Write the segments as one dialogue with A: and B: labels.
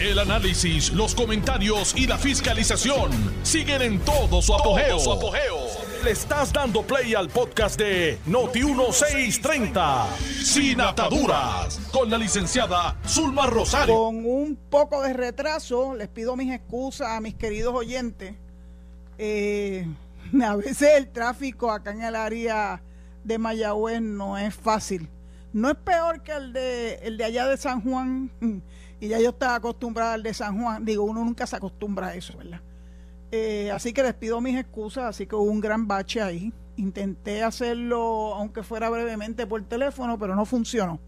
A: El análisis, los comentarios y la fiscalización siguen en todo su apogeo. Le estás dando play al podcast de Noti1630, Sin Ataduras, con la licenciada Zulma Rosario.
B: Con un poco de retraso, les pido mis excusas a mis queridos oyentes. Eh, a veces el tráfico acá en el área de Mayagüez no es fácil. No es peor que el de, el de allá de San Juan. Y ya yo estaba acostumbrada al de San Juan. Digo, uno nunca se acostumbra a eso, ¿verdad? Eh, así que les pido mis excusas. Así que hubo un gran bache ahí. Intenté hacerlo, aunque fuera brevemente por teléfono, pero no funcionó.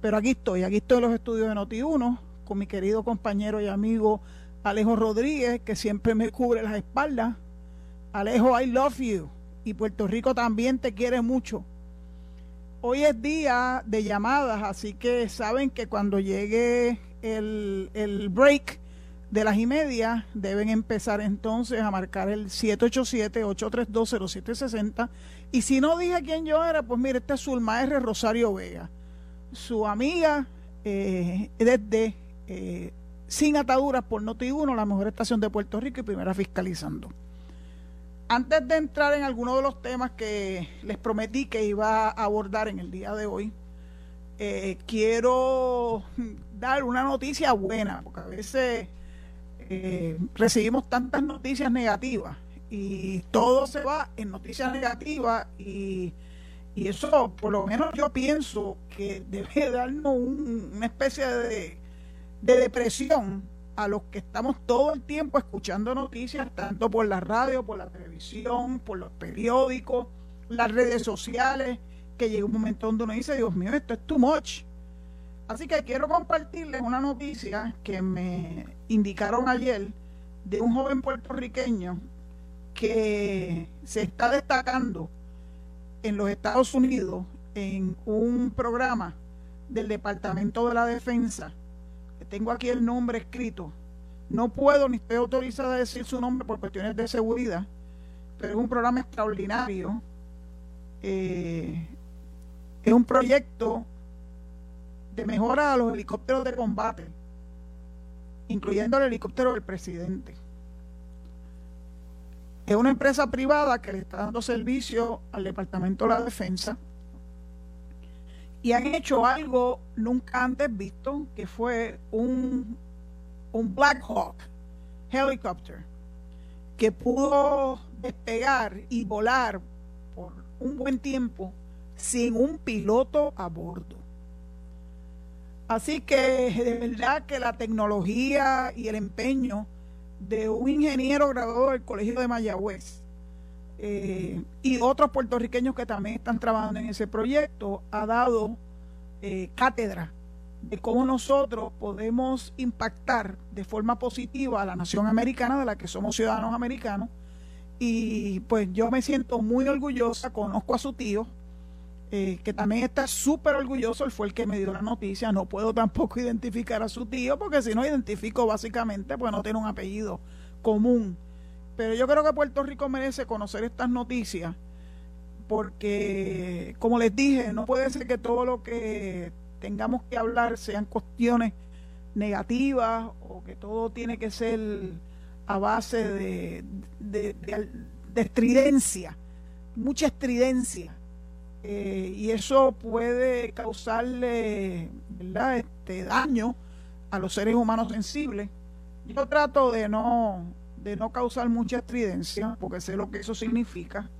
B: Pero aquí estoy, aquí estoy en los estudios de Noti1 con mi querido compañero y amigo Alejo Rodríguez, que siempre me cubre las espaldas. Alejo, I love you. Y Puerto Rico también te quiere mucho. Hoy es día de llamadas, así que saben que cuando llegue el, break de las y media, deben empezar entonces a marcar el 787-832-0760. Y si no dije quién yo era, pues mire, este es Zulma R. Rosario Vega, su amiga eh, desde eh, Sin Ataduras por Noti1, la mejor estación de Puerto Rico y primera fiscalizando. Antes de entrar en alguno de los temas que les prometí que iba a abordar en el día de hoy, eh, quiero dar una noticia buena, porque a veces eh, recibimos tantas noticias negativas y todo se va en noticias negativas y, eso, por lo menos yo pienso que debe darnos una especie de, de depresión a los que estamos todo el tiempo escuchando noticias, tanto por la radio, por la televisión, por los periódicos, las redes sociales, que llega un momento donde uno dice, Dios mío, esto es too much. Así que quiero compartirles una noticia que me indicaron ayer de un joven puertorriqueño que se está destacando en los Estados Unidos en un programa del Departamento de la Defensa tengo aquí el nombre escrito. No puedo ni estoy autorizada a decir su nombre por cuestiones de seguridad, pero es un programa extraordinario. Eh, es un proyecto de mejora a los helicópteros de combate, incluyendo el helicóptero del presidente. Es una empresa privada que le está dando servicio al Departamento de la Defensa y han hecho algo nunca antes visto, que fue un, un Black Hawk helicopter que pudo despegar y volar por un buen tiempo sin un piloto a bordo. Así que de verdad que la tecnología y el empeño de un ingeniero graduado del Colegio de Mayagüez eh, y otros puertorriqueños que también están trabajando en ese proyecto, ha dado eh, cátedra de cómo nosotros podemos impactar de forma positiva a la nación americana de la que somos ciudadanos americanos. Y pues yo me siento muy orgullosa, conozco a su tío, eh, que también está súper orgulloso, él fue el que me dio la noticia, no puedo tampoco identificar a su tío, porque si no identifico básicamente, pues no tiene un apellido común. Pero yo creo que Puerto Rico merece conocer estas noticias porque, como les dije, no puede ser que todo lo que tengamos que hablar sean cuestiones negativas o que todo tiene que ser a base de, de, estridencia, mucha estridencia. Eh, y eso puede causarle. Este daño a los seres humanos sensibles. Yo trato de no de no causar mucha estridencia, porque sé lo que eso significa,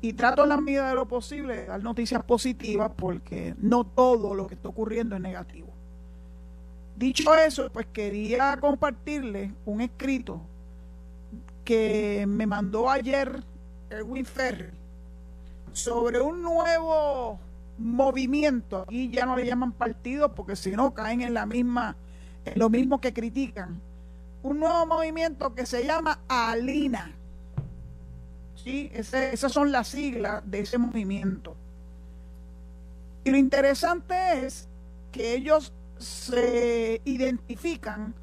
B: y trato en la medida de lo posible de dar noticias positivas, porque no todo lo que está ocurriendo es negativo. Dicho eso, pues quería compartirles un escrito que me mandó ayer Erwin Ferry sobre un nuevo movimiento. Aquí ya no le llaman partido porque si no caen en la misma, en lo mismo que critican un nuevo movimiento que se llama ALINA. ¿Sí? esas son las siglas de ese movimiento. Y lo interesante es que ellos se identifican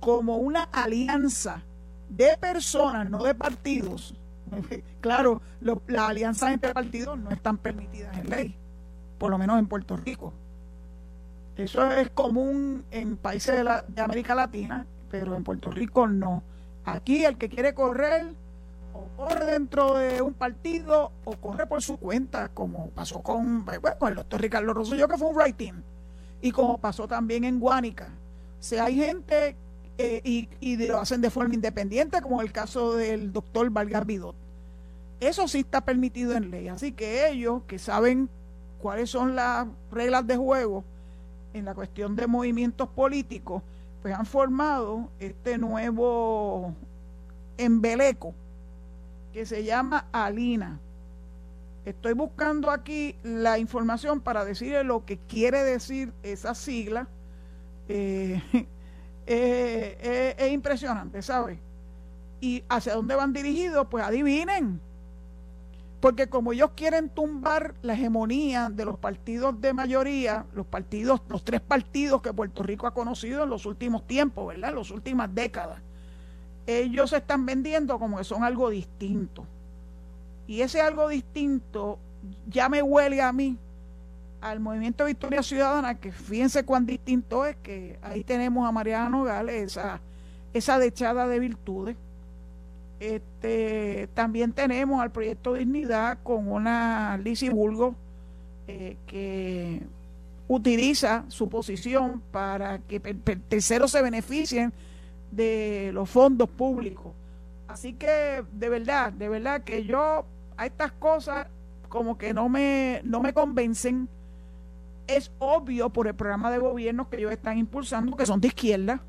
B: como una alianza de personas, no de partidos. Claro, las alianzas entre partidos no están permitidas en ley, por lo menos en Puerto Rico. Eso es común en países de, de América Latina, pero en Puerto Rico no. Aquí el que quiere correr o corre dentro de un partido o corre por su cuenta, como pasó con, el doctor Ricardo Rosselló, que fue un writing, y como pasó también en Guánica. O sea, hay gente eh, y, lo hacen de forma independiente, como el caso del doctor Vargas Vidot. Eso sí está permitido en ley. Así que ellos que saben cuáles son las reglas de juego en la cuestión de movimientos políticos, pues han formado este nuevo embeleco que se llama Alina. Estoy buscando aquí la información para decirle lo que quiere decir esa sigla. Eh, eh, eh, es impresionante, ¿sabe? ¿Y hacia dónde van dirigidos? Pues adivinen. Porque como ellos quieren tumbar la hegemonía de los partidos de mayoría, los partidos, los tres partidos que Puerto Rico ha conocido en los últimos tiempos, ¿verdad? En las últimas décadas, ellos se están vendiendo como que son algo distinto. Y ese algo distinto ya me huele a mí al movimiento Victoria Ciudadana, que fíjense cuán distinto es que ahí tenemos a Mariana Nogales, esa, esa dechada de virtudes este, también tenemos al proyecto Dignidad con una Lizzie Bulgo eh, que utiliza su posición para que terceros se beneficien de los fondos públicos. Así que de verdad, de verdad que yo a estas cosas como que no me, no me convencen. Es obvio por el programa de gobierno que ellos están impulsando, que son de izquierda.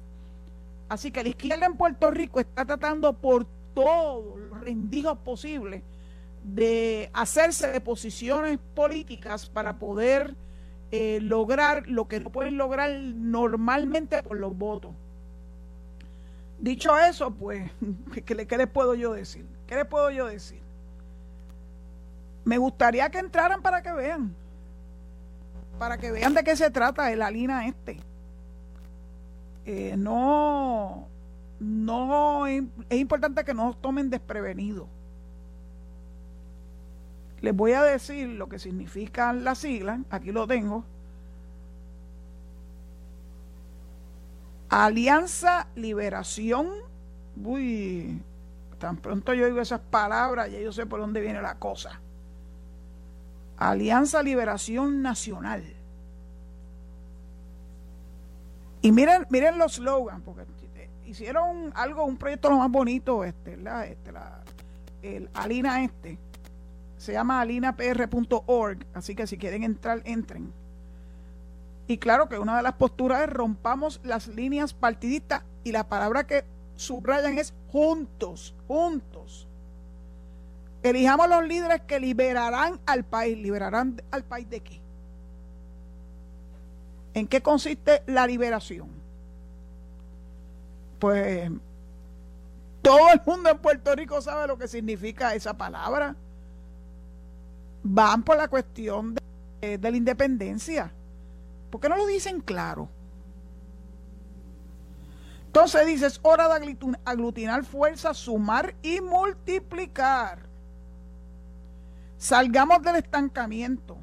B: Así que la izquierda en Puerto Rico está tratando por todos los rendijos posibles de hacerse de posiciones políticas para poder eh, lograr lo que no pueden lograr normalmente por los votos. Dicho eso, pues, ¿qué, les puedo yo decir? ¿Qué les puedo yo decir? Me gustaría que entraran para que vean, para que vean de qué se trata el Alina este. Eh, no, no es importante que no tomen desprevenidos. Les voy a decir lo que significan las siglas, aquí lo tengo. Alianza Liberación. Uy, tan pronto yo digo esas palabras, ya yo sé por dónde viene la cosa. Alianza Liberación Nacional. Y miren, miren los slogans, porque hicieron algo, un proyecto lo más bonito, este, la, este, la, el Alina este, se llama alinapr.org, así que si quieren entrar, entren. Y claro que una de las posturas es rompamos las líneas partidistas y la palabra que subrayan es juntos, juntos. Elijamos los líderes que liberarán al país. ¿Liberarán al país de qué? ¿En qué consiste la liberación? pues todo el mundo en Puerto Rico sabe lo que significa esa palabra. Van por la cuestión de, la independencia. ¿Por qué no lo dicen claro? Entonces dices, es hora de aglutinar fuerzas, sumar y multiplicar. Salgamos del estancamiento.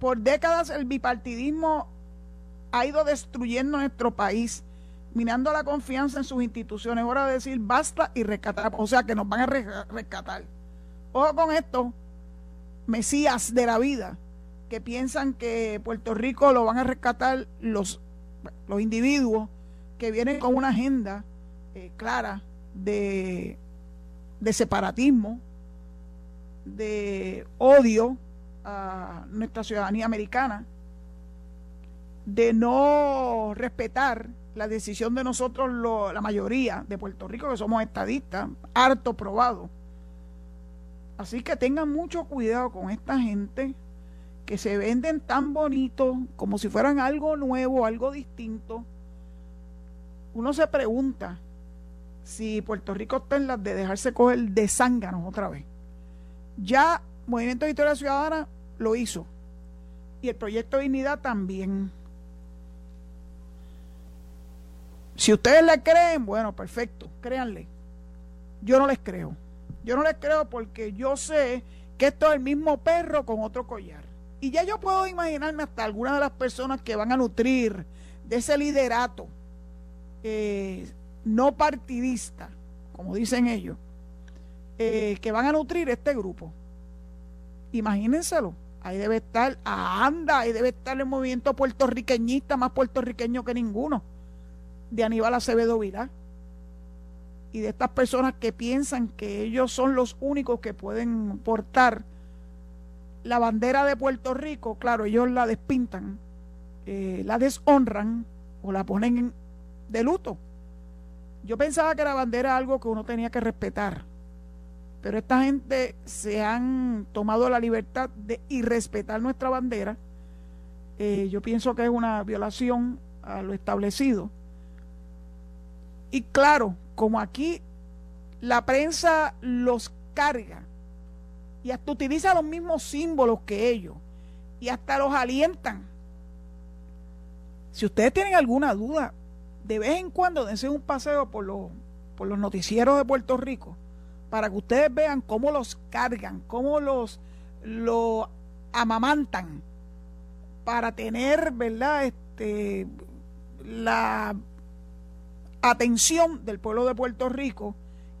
B: Por décadas el bipartidismo ha ido destruyendo nuestro país minando la confianza en sus instituciones. Es hora de decir basta y rescatar. O sea, que nos van a rescatar. Ojo con esto, mesías de la vida, que piensan que Puerto Rico lo van a rescatar los, los individuos que vienen con una agenda eh, clara de, de separatismo, de odio a nuestra ciudadanía americana, de no respetar la decisión de nosotros, la mayoría de Puerto Rico, que somos estadistas, harto probado. Así que tengan mucho cuidado con esta gente que se venden tan bonitos como si fueran algo nuevo, algo distinto. Uno se pregunta si Puerto Rico está en las de dejarse coger de zánganos otra vez. Ya Movimiento de Historia Ciudadana lo hizo. Y el proyecto Dignidad también. Si ustedes le creen, bueno, perfecto, créanle. Yo no les creo. Yo no les creo porque yo sé que esto es el mismo perro con otro collar. Y ya yo puedo imaginarme hasta algunas de las personas que van a nutrir de ese liderato eh, no partidista, como dicen ellos, eh, que van a nutrir este grupo. Imagínenselo. Ahí debe estar a ANDA, ahí debe estar el movimiento puertorriqueñista, más puertorriqueño que ninguno, de Aníbal Acevedo Vilá. Y de estas personas que piensan que ellos son los únicos que pueden portar la bandera de Puerto Rico, claro, ellos la despintan, eh, la deshonran o la ponen de luto. Yo pensaba que la bandera era algo que uno tenía que respetar, pero esta gente se han tomado la libertad de irrespetar nuestra bandera. Eh, yo pienso que es una violación a lo establecido. Y claro, como aquí la prensa los carga y hasta utiliza los mismos símbolos que ellos y hasta los alientan. Si ustedes tienen alguna duda, de vez en cuando dense un paseo por los, por los noticieros de Puerto Rico para que ustedes vean cómo los cargan, cómo los, los amamantan para tener, ¿verdad? Este, la atención del pueblo de Puerto Rico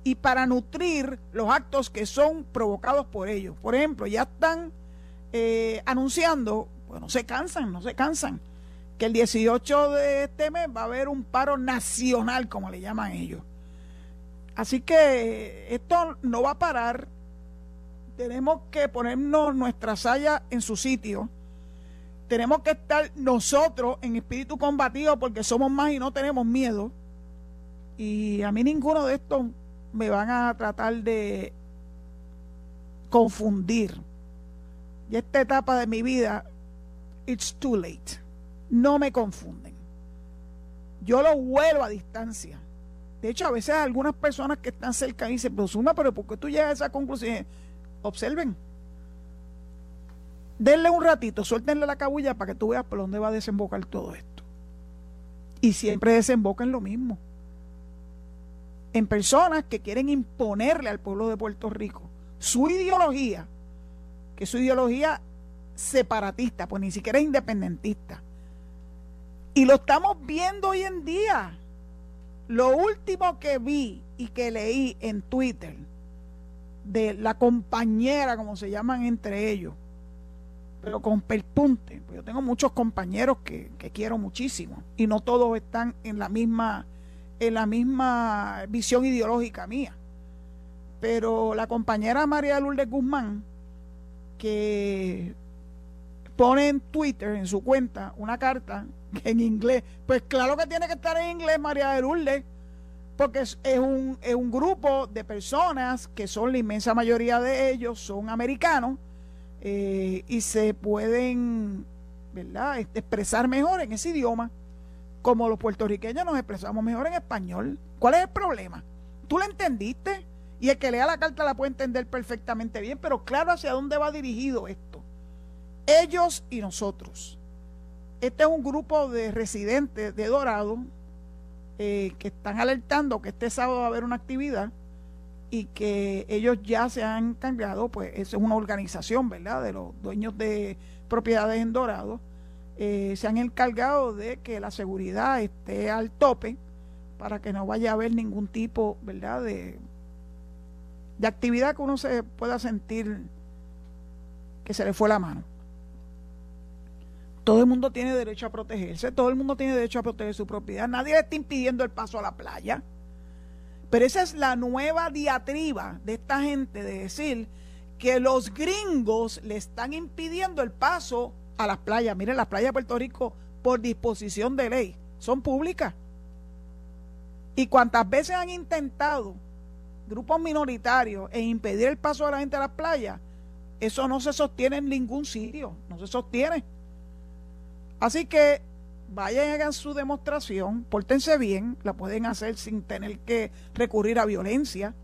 B: y para nutrir los actos que son provocados por ellos. Por ejemplo, ya están eh, anunciando, bueno, se cansan, no se cansan, que el 18 de este mes va a haber un paro nacional, como le llaman ellos. Así que esto no va a parar. Tenemos que ponernos nuestra saya en su sitio. Tenemos que estar nosotros en espíritu combatido porque somos más y no tenemos miedo. Y a mí ninguno de estos me van a tratar de confundir. Y esta etapa de mi vida, it's too late. No me confunden. Yo lo vuelo a distancia. De hecho, a veces algunas personas que están cerca dicen, pero Suma, pero ¿por qué tú llegas a esa conclusión? Observen. Denle un ratito, suéltenle la cabulla para que tú veas por dónde va a desembocar todo esto. Y siempre desemboca en lo mismo. En personas que quieren imponerle al pueblo de Puerto Rico su ideología, que su ideología separatista, pues ni siquiera es independentista. Y lo estamos viendo hoy en día. Lo último que vi y que leí en Twitter de la compañera, como se llaman entre ellos, pero con perpunte, pues yo tengo muchos compañeros que, quiero muchísimo y no todos están en la misma en la misma visión ideológica mía. Pero la compañera María Lourdes Guzmán, que pone en Twitter, en su cuenta, una carta en inglés. Pues claro que tiene que estar en inglés María de Lourdes, porque es, un, es un grupo de personas que son la inmensa mayoría de ellos, son americanos eh, y se pueden ¿verdad? Expresar mejor en ese idioma, como los puertorriqueños nos expresamos mejor en español. ¿Cuál es el problema? ¿Tú lo entendiste? Y el que lea la carta la puede entender perfectamente bien, pero claro hacia dónde va dirigido esto. Ellos y nosotros. Este es un grupo de residentes de Dorado eh, que están alertando que este sábado va a haber una actividad y que ellos ya se han encargado, pues eso es una organización, ¿verdad?, de los dueños de propiedades en Dorado, eh, se han encargado de que la seguridad esté al tope para que no vaya a haber ningún tipo, ¿verdad?, de, de actividad que uno se pueda sentir que se le fue la mano. Todo el mundo tiene derecho a protegerse, todo el mundo tiene derecho a proteger su propiedad, nadie le está impidiendo el paso a la playa. Pero esa es la nueva diatriba de esta gente de decir que los gringos le están impidiendo el paso a las playas. Miren, las playas de Puerto Rico, por disposición de ley, son públicas. Y cuantas veces han intentado grupos minoritarios e impedir el paso de la gente a las playas, eso no se sostiene en ningún sitio, no se sostiene. Así que vayan y hagan su demostración, pórtense bien, la pueden hacer sin tener que recurrir a violencia,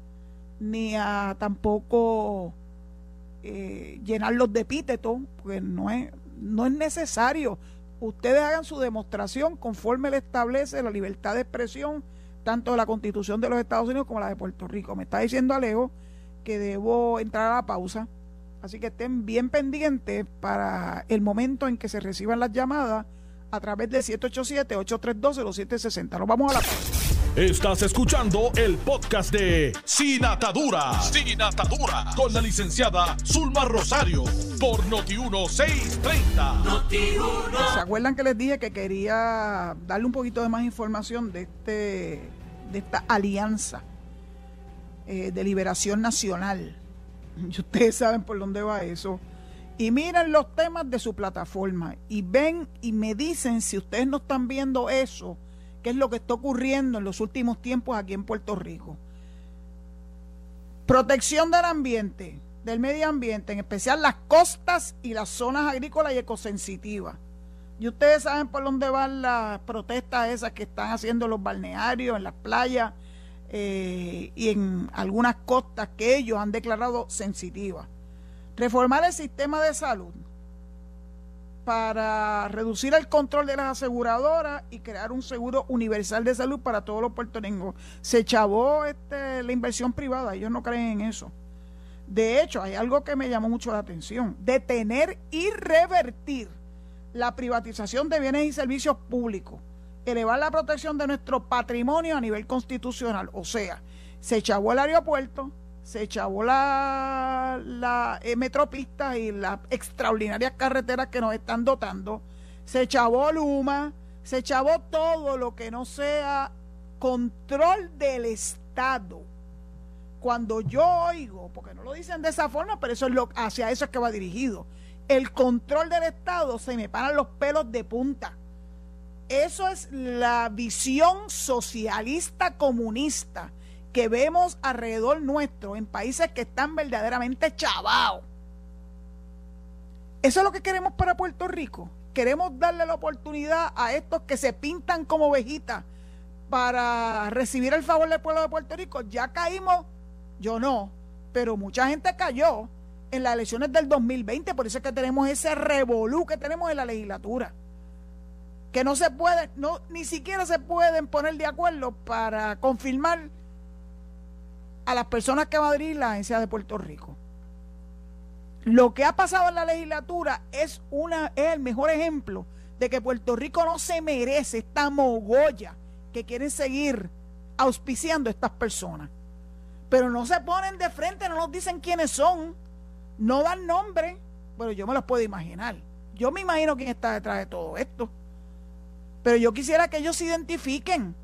B: ni a tampoco eh, llenarlos de epítetos, porque no es, no es necesario. Ustedes hagan su demostración conforme le establece la libertad de expresión, tanto de la Constitución de los Estados Unidos como la de Puerto Rico. Me está diciendo Alejo que debo entrar a la pausa. Así que estén bien pendientes para el momento en que se reciban las llamadas a través del 787-832-0760. Nos vamos a la
A: Estás escuchando el podcast de Sin Atadura. Sin Atadura. Con la licenciada Zulma Rosario. Por Noti1630.
B: ¿Se acuerdan que les dije que quería darle un poquito de más información de, este, de esta alianza eh, de liberación nacional? Y ustedes saben por dónde va eso. Y miren los temas de su plataforma y ven y me dicen si ustedes no están viendo eso, qué es lo que está ocurriendo en los últimos tiempos aquí en Puerto Rico. Protección del ambiente, del medio ambiente, en especial las costas y las zonas agrícolas y ecosensitivas. Y ustedes saben por dónde van las protestas esas que están haciendo los balnearios, en las playas eh, y en algunas costas que ellos han declarado sensitivas. Reformar el sistema de salud para reducir el control de las aseguradoras y crear un seguro universal de salud para todos los puertorriqueños. Se chavó este, la inversión privada, ellos no creen en eso. De hecho, hay algo que me llamó mucho la atención, detener y revertir la privatización de bienes y servicios públicos elevar la protección de nuestro patrimonio a nivel constitucional. O sea, se echabó el aeropuerto, se echabó la, la eh, metropista y las extraordinarias carreteras que nos están dotando, se echabó Luma, se echabó todo lo que no sea control del Estado. Cuando yo oigo, porque no lo dicen de esa forma, pero eso es lo, hacia eso es que va dirigido, el control del Estado, se me paran los pelos de punta eso es la visión socialista comunista que vemos alrededor nuestro en países que están verdaderamente chavados. Eso es lo que queremos para Puerto Rico. Queremos darle la oportunidad a estos que se pintan como ovejitas para recibir el favor del pueblo de Puerto Rico. Ya caímos, yo no, pero mucha gente cayó en las elecciones del 2020, por eso es que tenemos ese revolú que tenemos en la legislatura que no se puede, no, ni siquiera se pueden poner de acuerdo para confirmar a las personas que va a abrir la agencia de Puerto Rico. Lo que ha pasado en la legislatura es, una, es el mejor ejemplo de que Puerto Rico no se merece esta mogolla que quieren seguir auspiciando a estas personas. Pero no se ponen de frente, no nos dicen quiénes son, no dan nombre, pero yo me los puedo imaginar. Yo me imagino quién está detrás de todo esto. Pero yo quisiera que ellos se identifiquen,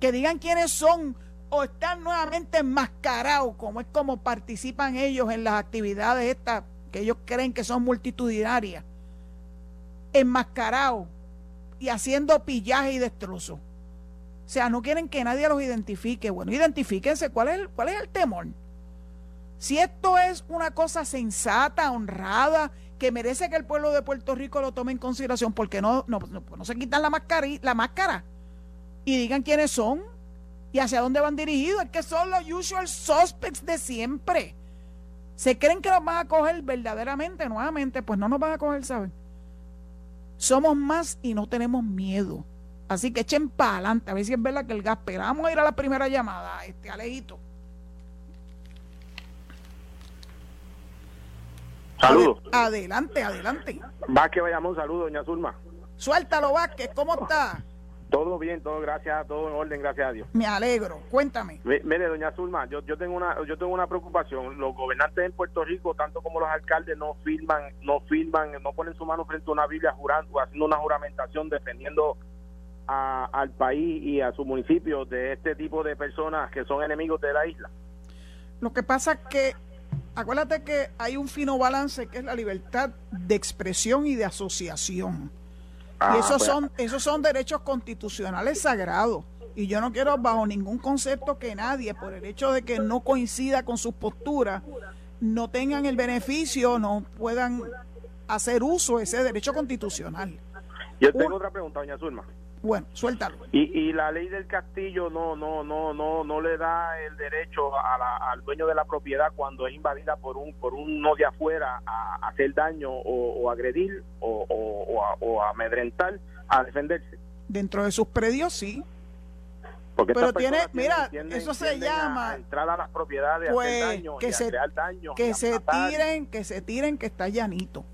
B: que digan quiénes son o están nuevamente enmascarados, como es como participan ellos en las actividades estas que ellos creen que son multitudinarias, enmascarados y haciendo pillaje y destrozo. O sea, no quieren que nadie los identifique. Bueno, identifíquense cuál es el, cuál es el temor. Si esto es una cosa sensata, honrada que merece que el pueblo de Puerto Rico lo tome en consideración porque no, no, no, se quitan la, máscara, y digan quiénes son y hacia dónde van dirigidos. Es que son los usual suspects de siempre. Se creen que los van a coger verdaderamente, nuevamente, pues no nos van a coger, ¿saben? Somos más y no tenemos miedo. Así que echen para adelante, a ver si es verdad que el gas pega. Vamos a ir a la primera llamada, este Alejito.
C: Saludos.
B: Adelante, adelante.
C: Vázquez, vayamos un saludo, doña Zulma.
B: Suéltalo, Vázquez, ¿cómo está?
C: Todo bien, todo gracias, todo en orden, gracias a Dios.
B: Me alegro, cuéntame.
C: Mire, doña Zulma, yo, yo tengo una yo tengo una preocupación. Los gobernantes en Puerto Rico, tanto como los alcaldes, no firman, no firman, no ponen su mano frente a una Biblia jurando, haciendo una juramentación defendiendo al país y a su municipio de este tipo de personas que son enemigos de la isla.
B: Lo que pasa es que acuérdate que hay un fino balance que es la libertad de expresión y de asociación. y ah, esos pues. son, esos son derechos constitucionales sagrados. Y yo no quiero bajo ningún concepto que nadie, por el hecho de que no coincida con sus posturas, no tengan el beneficio, no puedan hacer uso de ese derecho constitucional.
C: Yo tengo otra pregunta, doña Zulma.
B: Bueno, suéltalo.
C: Y, y la ley del castillo no no no no no le da el derecho al dueño de la propiedad cuando es invadida por un por uno de afuera a, hacer daño o, agredir o, o, a, amedrentar a defenderse.
B: Dentro de sus predios sí.
C: Porque
B: Pero tiene, mira, eso se
C: a-
B: llama
C: a entrar a las propiedades, a
B: pues
C: hacer daño,
B: que
C: a
B: se
C: daño,
B: que
C: a
B: se
C: matar.
B: tiren, que se tiren que está llanito.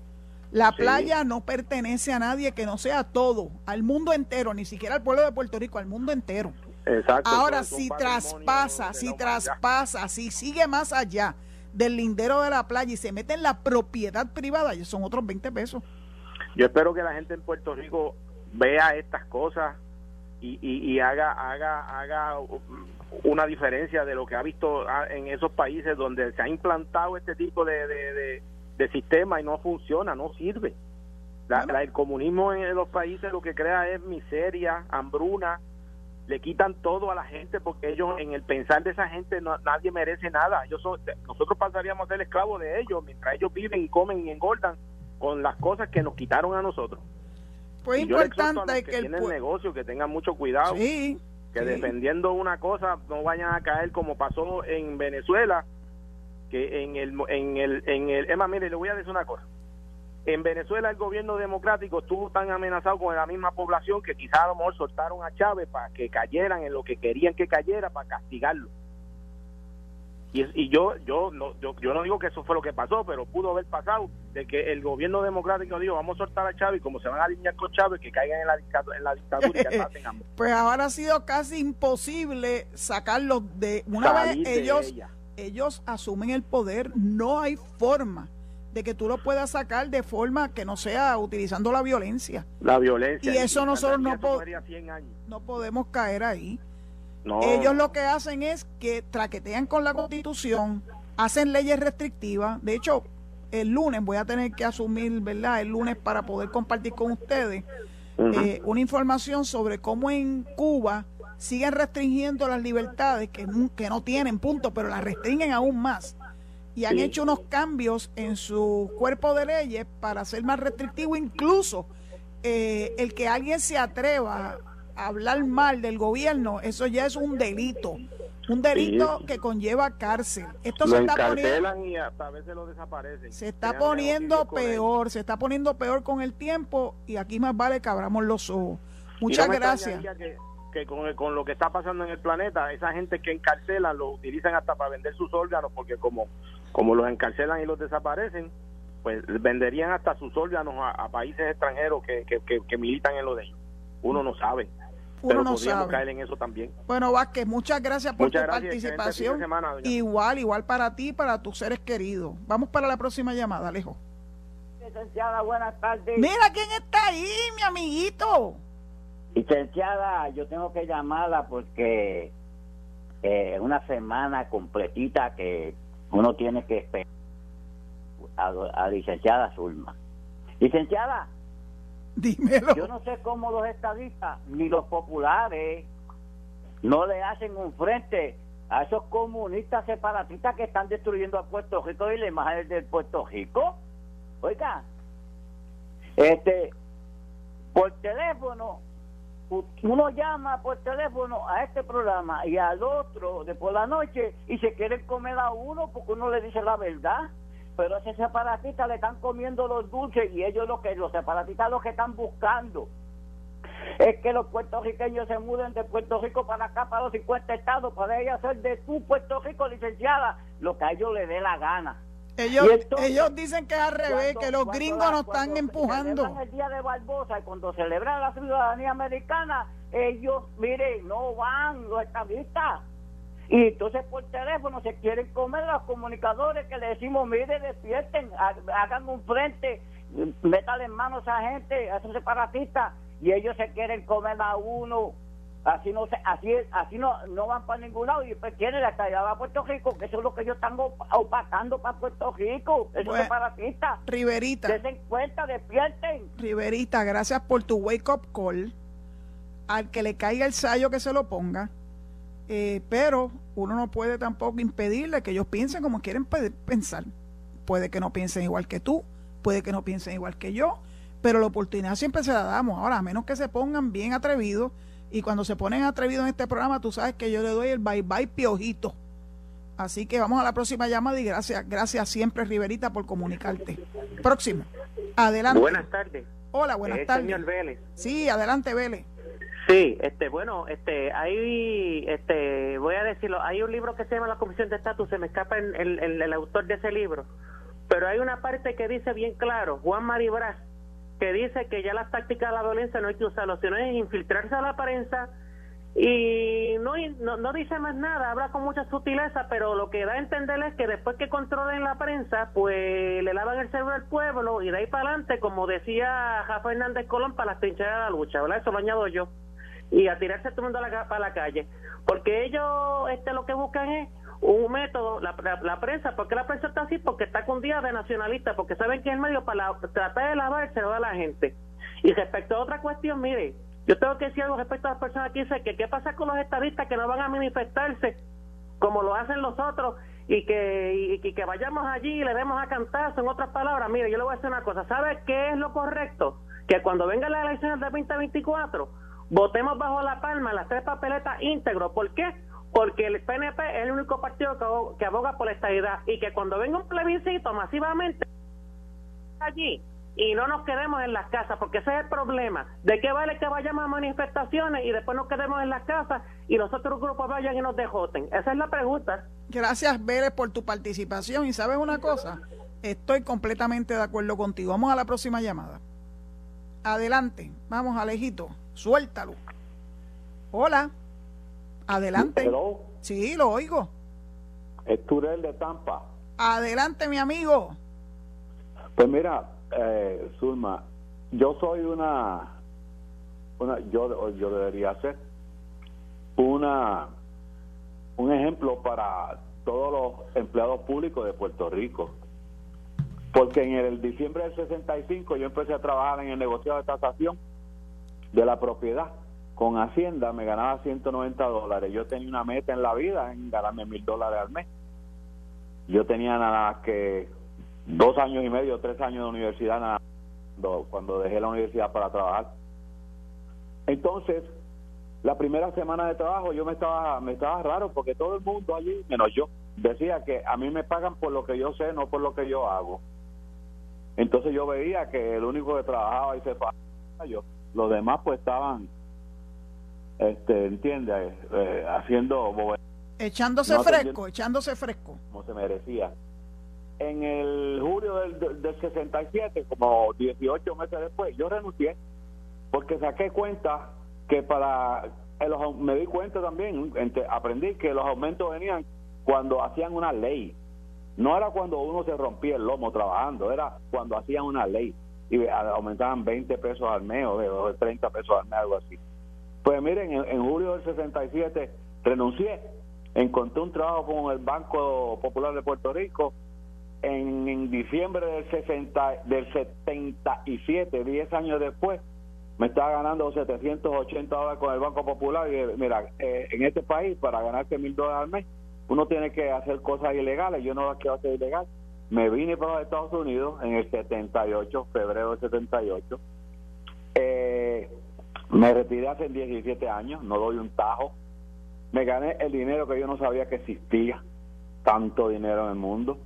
B: La
C: Sí.
B: playa no pertenece a nadie que no sea todo, al mundo entero, ni siquiera al pueblo de Puerto Rico, al mundo entero.
C: Exacto,
B: Ahora, si traspasa, si traspasa, si sigue más allá del lindero de la playa y se mete en la propiedad privada, ya son otros 20 pesos.
C: Yo espero que la gente en Puerto Rico vea estas cosas y, y, y haga, haga, haga una diferencia de lo que ha visto en esos países donde se ha implantado este tipo de, de, de- de sistema y no funciona, no sirve. La- la- el comunismo en los países lo que crea es miseria, hambruna, le quitan todo a la gente porque ellos en el pensar de esa gente no- nadie merece nada. Ellos son- nosotros pasaríamos a ser esclavos de ellos mientras ellos viven y comen y engordan con las cosas que nos quitaron a nosotros.
B: Pues
C: Y yo
B: importante
C: que,
B: que el
C: tienen negocio que tengan mucho cuidado,
B: Sí,
C: que
B: sí.
C: defendiendo una cosa no vayan a caer como pasó en Venezuela, que en el en el en el Emma, mire, le voy a decir una cosa. En Venezuela el gobierno democrático estuvo tan amenazado con la misma población que quizás a lo mejor soltaron a Chávez para que cayeran en lo que querían que cayera para castigarlo. Y, y yo yo no yo, yo no digo que eso fue lo que pasó, pero pudo haber pasado de que el gobierno democrático dijo vamos a soltar a Chávez y como se van a alinear con Chávez que caigan en la, dictadura, en la dictadura y ambos.
B: pues ahora ha sido casi imposible sacarlos de una
C: Salir
B: vez ellos. Ellos asumen el poder, no hay forma de que tú lo puedas sacar de forma que no sea utilizando la violencia.
C: la violencia
B: Y eso nosotros no
C: po
B: po-
C: 100 años.
B: No podemos caer ahí.
C: No.
B: Ellos lo que hacen es que traquetean con la constitución, hacen leyes restrictivas. De hecho, el lunes voy a tener que asumir, ¿verdad? El lunes para poder compartir con ustedes eh, una información sobre cómo en Cuba siguen restringiendo las libertades que, que no tienen, punto, pero las restringen aún más. Y han
C: Sí.
B: hecho unos cambios en su cuerpo de leyes para ser más restrictivo, incluso eh, el que alguien se atreva a hablar mal del gobierno, eso ya es un delito, un delito
C: Sí.
B: que conlleva cárcel. Esto
C: lo
B: se está poniendo
C: encarcelan y hasta a veces lo desaparecen.
B: se está poniendo peor, se está poniendo peor con el tiempo y aquí más vale que abramos los ojos. Muchas
C: no
B: gracias.
C: Que, con, con lo que está pasando en el planeta, esa gente que encarcelan lo utilizan hasta para vender sus órganos, porque como, como los encarcelan y los desaparecen, pues venderían hasta sus órganos a, a países extranjeros que, que, que- que militan en lo de ellos. Uno no sabe,
B: Uno
C: pero
B: no
C: podríamos
B: sabe.
C: caer en eso también.
B: Bueno, Vázquez, muchas gracias por
C: Muchas
B: tu
C: gracias,
B: participación.
C: semana.
B: Igual, igual para ti y para tus seres queridos. Vamos para la próxima llamada, Alejo.
D: Licenciada, buenas tardes.
B: Mira quién está ahí, mi amiguito.
D: Licenciada, yo tengo que llamarla porque eh, una semana completita que uno tiene que esperar a, a licenciada Zulma. Licenciada,
B: Dímelo.
D: yo no sé cómo los estadistas ni los populares no le hacen un frente a esos comunistas separatistas que están destruyendo a Puerto Rico y la imagen de Puerto Rico. Oiga, este, por teléfono, uno llama por teléfono a este programa y al otro de por la noche y se quieren comer a uno porque uno le dice la verdad. Pero a ese separatista le están comiendo los dulces y ellos lo que los separatistas lo que están buscando es que los puertorriqueños se muden de Puerto Rico para acá, para los 50 estados, para ellos hacer de tu Puerto Rico licenciada lo que a ellos les dé la gana.
B: Ellos,
D: entonces,
B: ellos dicen que es al revés,
D: Cuando-
B: que los gringos nos están empujando.
D: el día de Barbosa y cuando celebran la ciudadanía americana, ellos, mire, no van los estadistas. Y entonces por teléfono se quieren comer a los comunicadores que le decimos, mire, despierten, ha- hagan un frente, métale en manos a esa gente, a esos separatistas, y ellos se quieren comer a uno. Así no se, así así no, no van para ningún lado y después quieren la estadía a Puerto Rico, que eso es lo que ellos están op- opacando para Puerto Rico, esos
B: Bueno.
D: separatistas.
B: Riverita,
D: Desen cuenta, despierten.
B: Riverita, gracias por tu wake up call. Al que le caiga el sallo que se lo ponga. Eh, pero uno no puede tampoco impedirle que ellos piensen como quieren pe- pensar. Puede que no piensen igual que tú, puede que no piensen igual que yo, pero la oportunidad siempre se la damos. Ahora, a menos que se pongan bien atrevidos, y cuando se ponen atrevidos en este programa, tú sabes que yo le doy el bye bye piojito. Así que vamos a la próxima llamada y gracias, gracias siempre, Riverita, por comunicarte. Próximo. Adelante.
E: Buenas tardes.
B: Hola, buenas
E: Eh,
B: tardes.
E: Señor Vélez.
B: Sí, adelante, Vélez.
E: Sí, este, bueno, este, hay, este, voy a decirlo, hay un libro que se llama La Comisión de Estatus, se me escapa el, el, el, autor de ese libro, pero hay una parte que dice bien claro, Juan Maribras, que dice que ya las tácticas de la violencia no hay que usarlo, sino es infiltrarse a la prensa, y no, no, dice más nada, habla con mucha sutileza, pero lo que da a entender es que después que controlen la prensa, pues le lavan el cerebro al pueblo y de ahí para adelante, como decía Rafa Hernández Colón, para las trincheras de la lucha, ¿verdad? Eso lo añado yo. Y a tirarse todo el mundo a la, para la calle. Porque ellos este lo que buscan es un método, la, la, prensa, ¿por qué la prensa está así? Porque está con día de nacionalistas, porque saben que es el medio para tratar de lavar el cerebro a la gente. Y respecto a otra cuestión, mire, yo tengo que decir algo respecto a las personas que dicen que qué pasa con los estadistas que no van a manifestarse como lo hacen los otros y que, y, que vayamos allí y le demos a cantar, en otras palabras, mire, yo le voy a decir una cosa, ¿sabe qué es lo correcto? Que cuando vengan las elecciones del 2024, votemos bajo la palma las tres papeletas íntegros. ¿Por qué? Porque el PNP es el único partido que, aboga por la estadidad y que cuando venga un plebiscito masivamente allí y no nos quedemos en las casas, porque ese es el problema. ¿De qué vale que vayamos a manifestaciones y después nos quedemos en las casas y los otros grupos vayan y nos dejoten? Esa es la pregunta.
B: Gracias, Vélez, por tu participación. Y sabes una cosa, estoy completamente de acuerdo contigo. Vamos a la próxima llamada. Adelante, vamos, Alejito, suéltalo. Hola, adelante. Sí, lo oigo.
F: Es Turel de Tampa.
B: Adelante, mi amigo.
F: Pues mira, eh, Zulma, yo soy una, una yo, yo debería ser una un ejemplo para todos los empleados públicos de Puerto Rico. Porque en el diciembre del 65 yo empecé a trabajar en el negocio de tasación de la propiedad. Con Hacienda me ganaba 190 dólares. Yo tenía una meta en la vida en ganarme mil dólares al mes. Yo tenía nada que dos años y medio, tres años de universidad cuando, dejé la universidad para trabajar. Entonces, la primera semana de trabajo yo me estaba me estaba raro porque todo el mundo allí, menos yo, decía que a mí me pagan por lo que yo sé, no por lo que yo hago. Entonces yo veía que el único que trabajaba y se pagaba yo, los demás pues estaban, este, entiende, eh, haciendo
B: echándose fresco, echándose fresco,
F: como se merecía. En el julio del, del 67, como 18 meses después, yo renuncié porque saqué cuenta que para me di cuenta también, aprendí que los aumentos venían cuando hacían una ley. No era cuando uno se rompía el lomo trabajando, era cuando hacían una ley. Y aumentaban 20 pesos al mes o 30 pesos al mes, algo así. Pues miren, en, julio del 67 renuncié, encontré un trabajo con el Banco Popular de Puerto Rico en, diciembre del, 60, del 77, 10 años después, me estaba ganando 780 dólares con el Banco Popular. Y mira, eh, en este país, para ganarte mil dólares al mes, uno tiene que hacer cosas ilegales. Yo no las quiero hacer ilegal. Me vine para los Estados Unidos en el 78, febrero del 78. Eh, me retiré hace 17 años, no doy un tajo. Me gané el dinero que yo no sabía que existía, tanto dinero en el mundo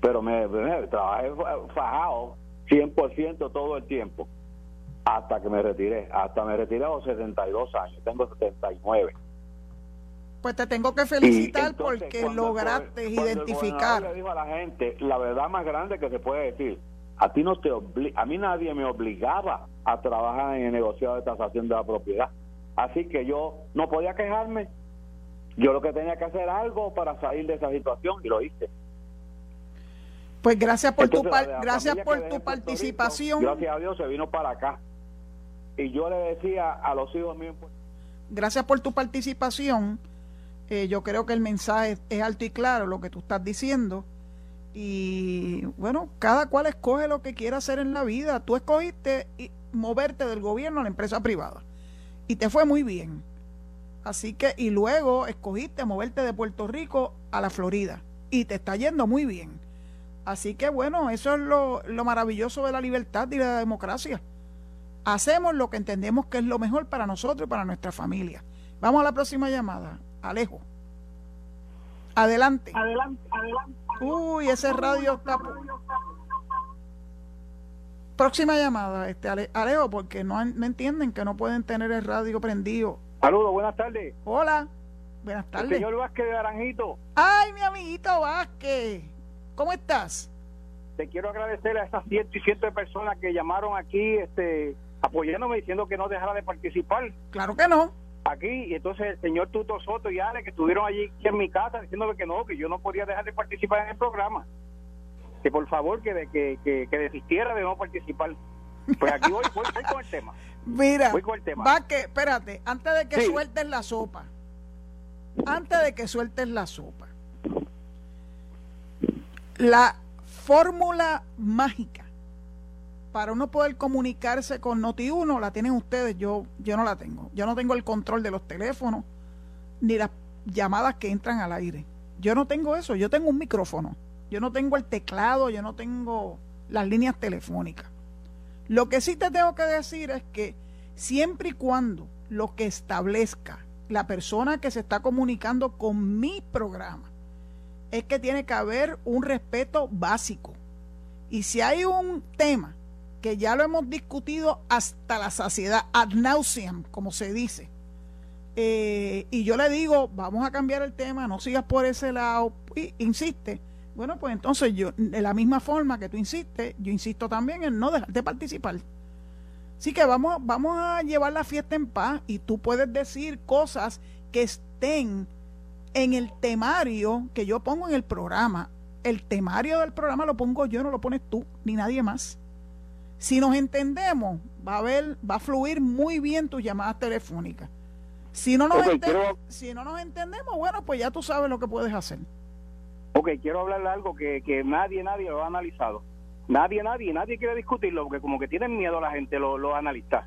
F: pero me, trabajé fajado 100% todo el tiempo hasta que me retiré. Hasta me retiré a los 72 años, tengo 79.
B: Pues te tengo que felicitar porque lograste identificar.
F: le dijo a la gente, la verdad más grande que se puede decir, a ti no te a mí nadie me obligaba a trabajar en el negocio de tasación de la propiedad. Así que yo no podía quejarme. Yo lo que tenía que hacer algo para salir de esa situación y lo hice.
B: Pues gracias por tu gracias por tu participación.
F: gracias a Dios se vino para acá. Y yo le decía a los hijos míos. Pues,
B: gracias por tu participación. Eh, yo creo que el mensaje es alto y claro lo que tú estás diciendo. Y bueno, cada cual escoge lo que quiera hacer en la vida. Tú escogiste moverte del gobierno a la empresa privada. Y te fue muy bien. Así que, y luego escogiste moverte de Puerto Rico a la Florida. Y te está yendo muy bien. Así que bueno, eso es lo, maravilloso de la libertad y de la democracia. Hacemos lo que entendemos que es lo mejor para nosotros y para nuestra familia. Vamos a la próxima llamada. Alejo. Adelante. Adelante, adelante. Uy, ese radio está... Próxima llamada, este Alejo, porque no, no entienden que no pueden tener el radio prendido.
G: Saludos, buenas tardes.
B: Hola, buenas tardes.
G: señor Vázquez de Naranjito.
B: Ay, mi amiguito Vázquez, ¿cómo estás?
G: Te quiero agradecer a esas cientos y cientos de personas que llamaron aquí este, apoyándome diciendo que no dejara de participar.
B: Claro que no
G: aquí y entonces el señor Tuto Soto y Ale que estuvieron allí en mi casa diciéndome que no, que yo no podía dejar de participar en el programa. Que por favor que, que, que, desistiera de no participar. Pues aquí voy, voy, con el tema.
B: Mira, voy con el tema. Va que, espérate, antes de que sueltes la sopa, antes de que sueltes la sopa, la fórmula mágica para uno poder comunicarse con Noti1 la tienen ustedes, yo, yo no la tengo. Yo no tengo el control de los teléfonos ni las llamadas que entran al aire. Yo no tengo eso, yo tengo un micrófono. Yo no tengo el teclado, yo no tengo las líneas telefónicas. Lo que sí te tengo que decir es que siempre y cuando lo que establezca la persona que se está comunicando con mi programa es que tiene que haber un respeto básico. Y si hay un tema que ya lo hemos discutido hasta la saciedad, ad nauseam, como se dice. Eh, y yo le digo, vamos a cambiar el tema, no sigas por ese lado, y insiste. Bueno, pues entonces yo, de la misma forma que tú insistes, yo insisto también en no dejar de participar. Así que vamos, vamos a llevar la fiesta en paz y tú puedes decir cosas que estén en el temario que yo pongo en el programa. El temario del programa lo pongo yo, no lo pones tú, ni nadie más. Si nos entendemos, va a haber, va a fluir muy bien tus llamadas telefónicas. Si no, nos si no nos entendemos, bueno, pues ya tú sabes lo que puedes hacer.
G: Ok, quiero hablarle algo que, que nadie, nadie lo ha analizado. Nadie, nadie, nadie quiere discutirlo porque como que tienen miedo la gente, los lo analistas.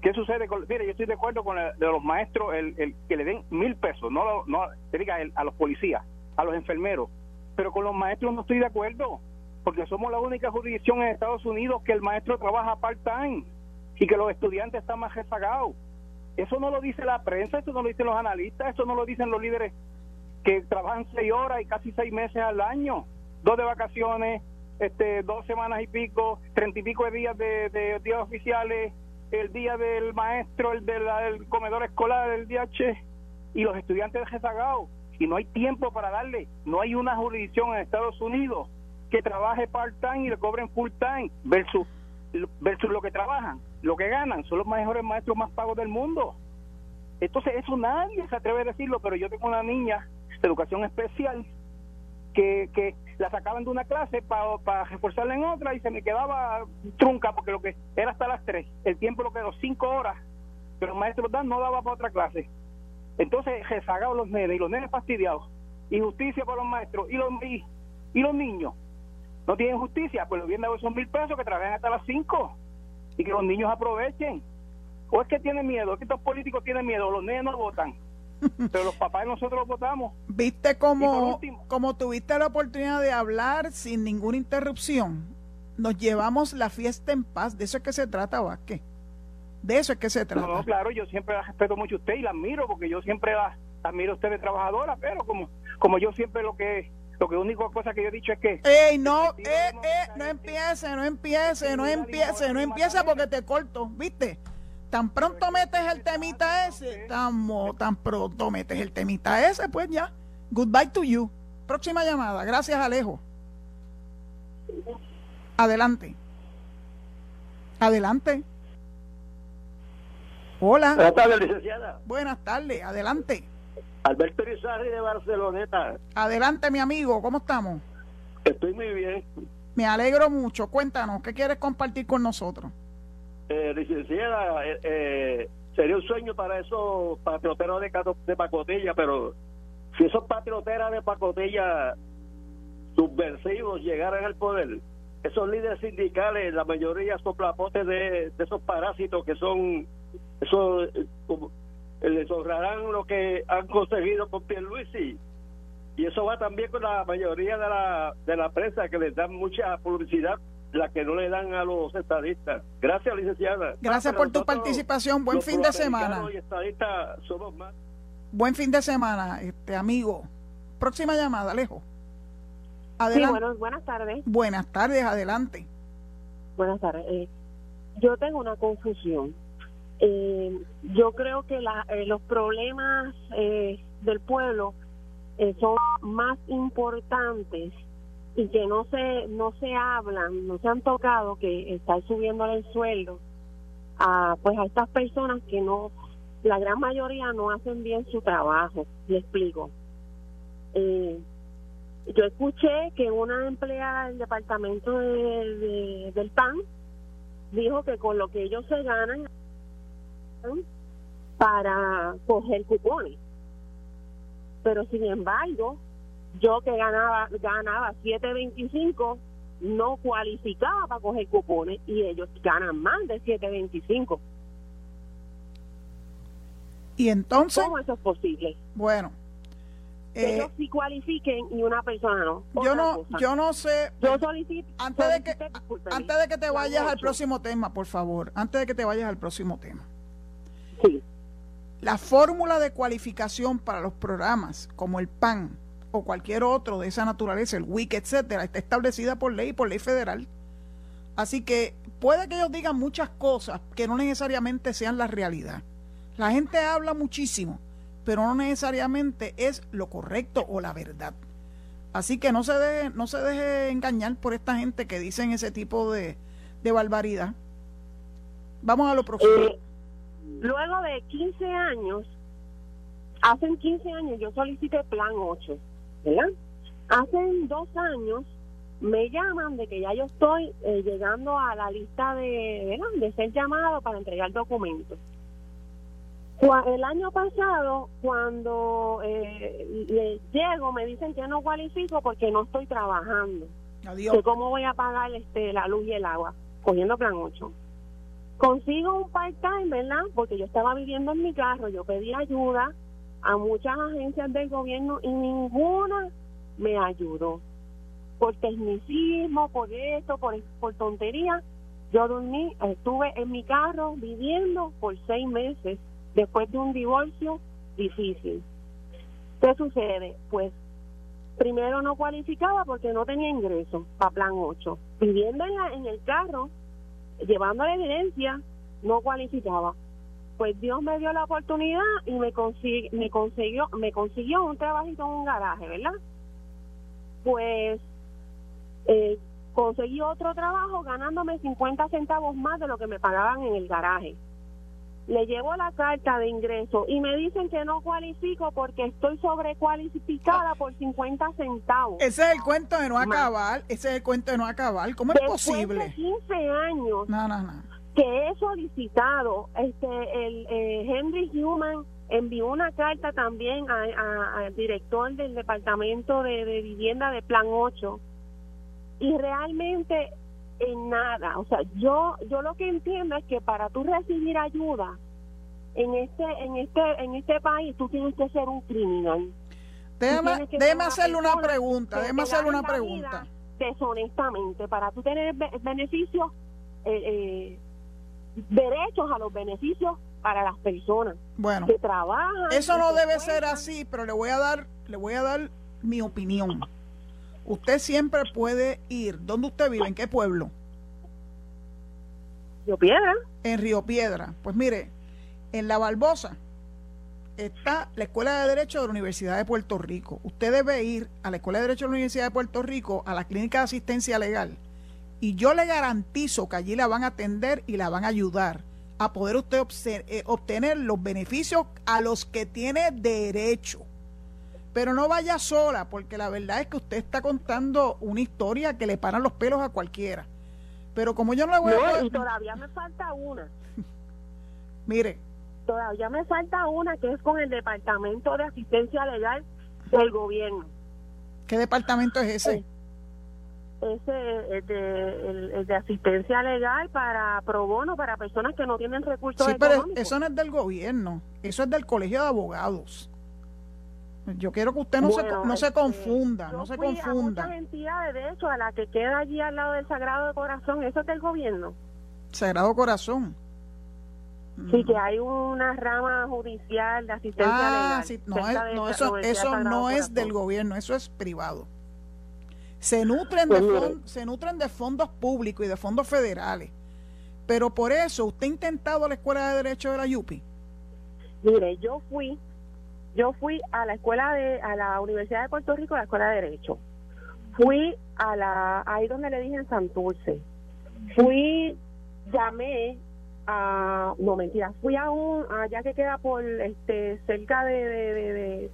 G: ¿Qué sucede? Con, mire, yo estoy de acuerdo con de los maestros el, el, que le den mil pesos, no, no te diga a los policías, a los enfermeros, pero con los maestros no estoy de acuerdo porque somos la única jurisdicción en Estados Unidos que el maestro trabaja part-time y que los estudiantes están más rezagados. Eso no lo dice la prensa, eso no lo dicen los analistas, eso no lo dicen los líderes que trabajan seis horas y casi seis meses al año, dos de vacaciones, este, dos semanas y pico, treinta y pico de días de, días oficiales, el día del maestro, el del comedor escolar, el DH, y los estudiantes rezagados. Y no hay tiempo para darle, no hay una jurisdicción en Estados Unidos que trabaje part-time y le cobren full-time versus, versus lo que trabajan, lo que ganan, son los mejores maestros más pagos del mundo. Entonces eso nadie se atreve a decirlo, pero yo tengo una niña de educación especial que, que la sacaban de una clase para reforzarla en otra y se me quedaba trunca porque lo que era hasta las 3, el tiempo lo quedó 5 horas que los maestros dan no daba para otra clase. Entonces rezagados los nenes y los nenes fastidiados, injusticia para los maestros y los, y los niños no tienen justicia, pues lo bien dado esos mil pesos que trabajen hasta las cinco y que los niños aprovechen. O es que tienen miedo, es que estos políticos tienen miedo, los niños no votan, pero los papás nosotros votamos.
B: ¿Viste cómo, como tuviste la oportunidad de hablar sin ninguna interrupción? Nos llevamos la fiesta en paz, de eso es que se trata, Vázquez. De eso es que se trata.
G: No, claro, yo siempre la respeto mucho a usted y la admiro, porque yo siempre la admiro a usted de trabajadora, pero como, como yo siempre lo que lo que única cosa que yo he dicho es que...
B: ¡Ey, no! Eh, eh, no empiece, no empiece, no empiece, no empiece porque te corto, ¿viste? Tan pronto metes el temita ese, tan, tan pronto metes el temita ese, pues ya. Goodbye to you. Próxima llamada. Gracias, Alejo. Adelante. Adelante. Hola.
H: Buenas tardes, licenciada.
B: Buenas tardes, adelante.
H: Alberto Rizarri de Barceloneta.
B: Adelante, mi amigo, ¿cómo estamos?
H: Estoy muy bien.
B: Me alegro mucho. Cuéntanos, ¿qué quieres compartir con nosotros?
H: Eh, licenciada, eh, eh, sería un sueño para esos patrioteros de, de pacotilla, pero si esos patrioteras de pacotilla subversivos llegaran al poder, esos líderes sindicales, la mayoría son plapotes de, de esos parásitos que son esos les honrarán lo que han conseguido con Pierluisi. Y eso va también con la mayoría de la, de la prensa que les dan mucha publicidad, la que no le dan a los estadistas. Gracias, licenciada.
B: Gracias por tu participación. Buen fin de semana. Buen fin de semana, este amigo. Próxima llamada, Alejo.
I: Adelante. Sí, buenas tardes.
B: Buenas tardes, adelante.
I: buenas tardes. Eh, yo tengo una confusión. Eh, yo creo que la, eh, los problemas eh, del pueblo eh, son más importantes y que no se no se hablan, no se han tocado que estar subiendo el sueldo a pues a estas personas que no la gran mayoría no hacen bien su trabajo. Le explico. Eh, yo escuché que una empleada del departamento de- de- del PAN dijo que con lo que ellos se ganan para coger cupones. Pero sin embargo, yo que ganaba ganaba 7.25 no cualificaba para coger cupones y ellos ganan más de 7.25.
B: Y entonces,
I: ¿Cómo eso es posible?
B: bueno,
I: Que
B: eh,
I: ellos sí cualifiquen y una persona no.
B: yo no,
I: cosa.
B: yo no sé.
I: Yo solicito,
B: Antes de que, antes de que te vayas al próximo tema, por favor, antes de que te vayas al próximo tema.
I: Sí.
B: La fórmula de cualificación para los programas como el PAN o cualquier otro de esa naturaleza, el WIC, etcétera, está establecida por ley, por ley federal. Así que puede que ellos digan muchas cosas que no necesariamente sean la realidad. La gente habla muchísimo, pero no necesariamente es lo correcto o la verdad. Así que no se deje, no se deje engañar por esta gente que dicen ese tipo de, de barbaridad. Vamos a lo próximo.
I: Luego de 15 años, hace 15 años yo solicité plan 8, ¿verdad? Hace dos años me llaman de que ya yo estoy eh, llegando a la lista de, ¿verdad? de ser llamado para entregar documentos. El año pasado, cuando eh, le llego, me dicen que no cualifico porque no estoy trabajando.
B: Adiós.
I: cómo voy a pagar este la luz y el agua cogiendo plan 8 consigo un part-time, ¿verdad? Porque yo estaba viviendo en mi carro, yo pedí ayuda a muchas agencias del gobierno y ninguna me ayudó. Por tecnicismo, por esto, por, por tontería, yo dormí, estuve en mi carro viviendo por seis meses después de un divorcio difícil. ¿Qué sucede? Pues primero no cualificaba porque no tenía ingreso para plan 8. Viviendo en, la- en el carro, llevando la evidencia, no cualificaba. Pues Dios me dio la oportunidad y me, consi- me consiguió me consiguió un trabajito en un garaje, ¿verdad? Pues eh, conseguí otro trabajo ganándome 50 centavos más de lo que me pagaban en el garaje. Le llevo la carta de ingreso y me dicen que no cualifico porque estoy sobrecualificada por 50 centavos.
B: Ese es el cuento de no acabar, ese es el cuento de no acabar. ¿Cómo es
I: Después de
B: posible?
I: 15 años
B: No, no, no.
I: que he solicitado, este, el eh, Henry Human envió una carta también al director del Departamento de, de Vivienda de Plan 8 y realmente en nada, o sea, yo yo lo que entiendo es que para tú recibir ayuda en este en este en este país tú tienes que ser un criminal.
B: Déjame, déjame hacerle una pregunta, déjame hacerle una pregunta.
I: Deshonestamente, para tú tener be- beneficios, eh, eh, derechos a los beneficios para las personas
B: Bueno,
I: que trabajan.
B: eso no debe ser así, pero le voy a dar, le voy a dar mi opinión. Usted siempre puede ir. ¿Dónde usted vive? ¿En qué pueblo?
I: Río Piedra.
B: En Río Piedra. Pues mire, en La Barbosa está la Escuela de Derecho de la Universidad de Puerto Rico. Usted debe ir a la Escuela de Derecho de la Universidad de Puerto Rico, a la Clínica de Asistencia Legal. Y yo le garantizo que allí la van a atender y la van a ayudar a poder usted eh, obtener los beneficios a los que tiene derecho. Pero no vaya sola, porque la verdad es que usted está contando una historia que le paran los pelos a cualquiera. Pero como yo no le voy a poder-
I: y todavía me falta una.
B: Mire,
I: Todavía me falta una que es con el Departamento de Asistencia Legal del Gobierno.
B: ¿qué departamento es ese?
I: Ese es de, el, el de asistencia legal para pro bono para personas que no tienen recursos
B: Sí, pero eso no es del gobierno, eso es del colegio de abogados. Yo quiero que usted no se,
I: Bueno,
B: no se
I: este,
B: confunda,
I: yo
B: no se
I: fui A
B: confunda.
I: muchas entidades, de hecho, a la que queda allí al lado del Sagrado de Corazón, eso es del gobierno.
B: Sagrado Corazón.
I: Sí, que hay una rama judicial de asistencia
B: Ah,
I: legal.
B: sí, no, es- no, eso, eso no es
I: Corazón.
B: del gobierno, eso es privado. Se nutren, de fon- se nutren de fondos públicos y de fondos federales. Pero por eso, ¿usted ha intentado la Escuela de Derecho de la YUPI?
I: Mire, yo fui, yo fui a la escuela de, a la Universidad de Puerto Rico, la escuela de Derecho. Fui a la, ahí donde le dije en Santurce. Fui, llamé a, no mentira, fui a un, allá que queda por, este, cerca de, de, de, de,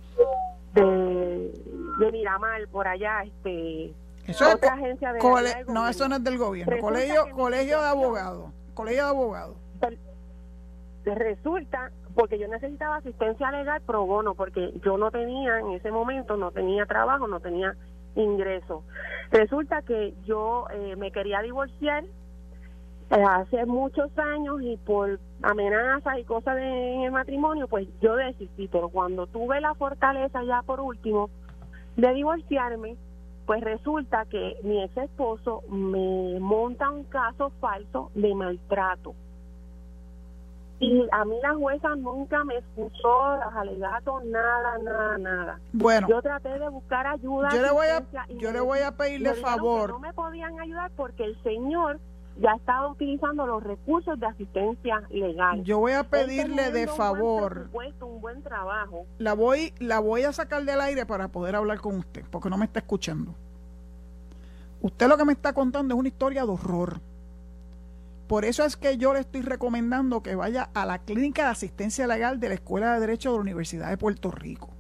I: de, de Miramar, por allá, este,
B: Eso es
I: otra
B: co-
I: agencia de
B: cole- no, eso no es del gobierno.
I: Resulta
B: Colegio, colegio de abogados. Colegio de abogados.
I: resulta porque yo necesitaba asistencia legal pro bono porque yo no tenía en ese momento no tenía trabajo no tenía ingreso. Resulta que yo eh, me quería divorciar eh, hace muchos años y por amenazas y cosas de, en el matrimonio pues yo desistí. Pero cuando tuve la fortaleza ya por último de divorciarme pues resulta que mi ex esposo me monta un caso falso de maltrato y a mí la jueza nunca me escuchó los alegatos, nada, nada, nada.
B: Bueno,
I: Yo traté de buscar ayuda.
B: yo le voy a, yo
I: me
B: le voy a pedirle favor.
I: No me podían ayudar porque el señor ya estaba utilizando los recursos de asistencia legal.
B: Yo voy a pedirle de
I: un
B: favor.
I: presupuesto, un buen trabajo.
B: La voy, la voy a sacar del aire para poder hablar con usted, porque no me está escuchando. Usted lo que me está contando es una historia de horror. Por eso es que yo le estoy recomendando que vaya a la clínica de asistencia legal de la Escuela de Derecho de la Universidad de Puerto Rico.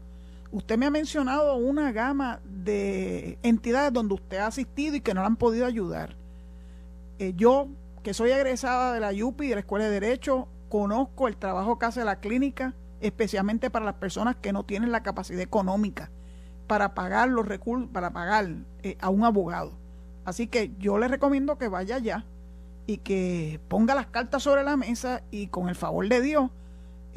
B: Usted me ha mencionado una gama de entidades donde usted ha asistido y que no le han podido ayudar. Eh, yo, que soy egresada de la YUPI, de la Escuela de Derecho, conozco el trabajo que hace la clínica, especialmente para las personas que no tienen la capacidad económica para pagar los recursos, para pagar eh, a un abogado. Así que yo le recomiendo que vaya allá y que ponga las cartas sobre la mesa y con el favor de Dios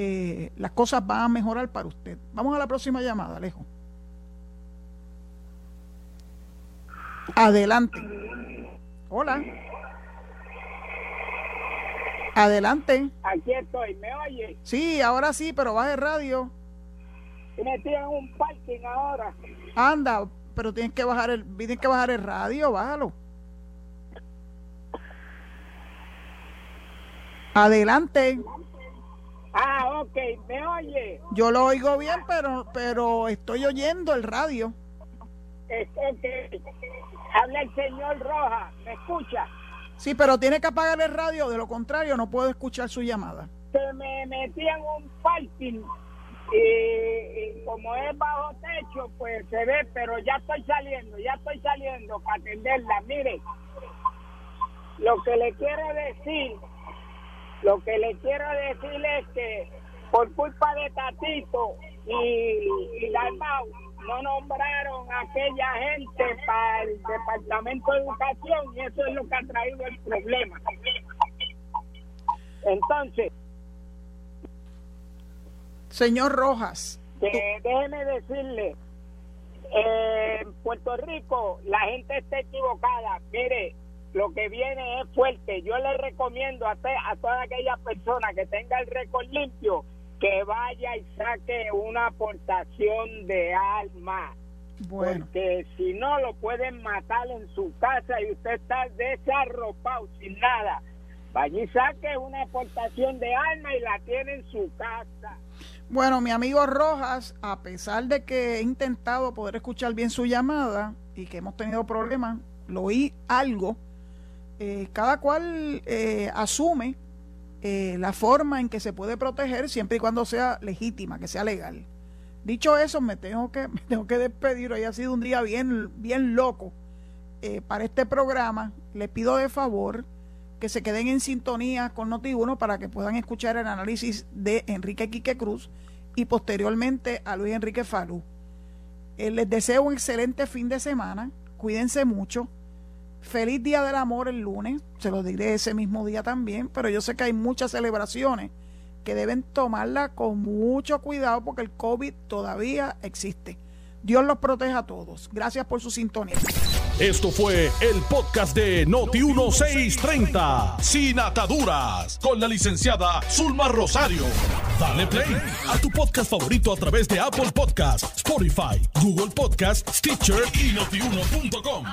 B: eh, las cosas van a mejorar para usted. Vamos a la próxima llamada, Alejo. Adelante. Hola. Adelante.
J: Aquí estoy, ¿me oye?
B: Sí, ahora sí, pero baje radio.
J: Y me tiran un parking ahora.
B: Anda, pero tienes que bajar el, tienes que bajar el radio, bájalo. Adelante.
J: Ah, ok, ¿me oye?
B: Yo lo oigo bien, pero, pero estoy oyendo el radio.
J: Habla el señor Roja, ¿me escucha?
B: Sí, pero tiene que apagar el radio, de lo contrario no puedo escuchar su llamada.
J: Se me metían un parking y, y como es bajo techo, pues se ve, pero ya estoy saliendo, ya estoy saliendo para atenderla. Mire, lo que le quiero decir, lo que le quiero decir es que por culpa de Tatito y, y Dalmau no nombraron a aquella gente para el Departamento de Educación y eso es lo que ha traído el problema. Entonces,
B: Señor Rojas,
J: que déjeme decirle, eh, en Puerto Rico la gente está equivocada. Mire, lo que viene es fuerte. Yo le recomiendo a, te- a toda aquella persona que tenga el récord limpio que vaya y saque una aportación de alma.
B: bueno,
J: Porque si no lo pueden matar en su casa y usted está desarropado sin nada. Vaya y saque una aportación de alma y la tiene en su casa.
B: bueno, mi amigo Rojas, a pesar de que he intentado poder escuchar bien su llamada y que hemos tenido problemas, lo oí algo. Eh, cada cual eh, asume eh, la forma en que se puede proteger siempre y cuando sea legítima, que sea legal. Dicho eso, me tengo que, tengo que despedir. Hoy ha sido un día bien, bien loco para este programa. Le pido de favor que se queden en sintonía con Noti1 para que puedan escuchar el análisis de Enrique Quique Cruz y posteriormente a Luis Enrique Falú. Les deseo un excelente fin de semana. Cuídense mucho. Feliz Día del Amor el lunes, se lo diré ese mismo día también, pero yo sé que hay muchas celebraciones que deben tomarla con mucho cuidado porque el COVID todavía existe. Dios los proteja a todos. Gracias por su sintonía.
A: Esto fue el podcast de Noti1630, sin ataduras, con la licenciada Zulma Rosario. Dale play a tu podcast favorito a través de Apple Podcasts, Spotify, Google Podcasts, Stitcher y notiuno.com.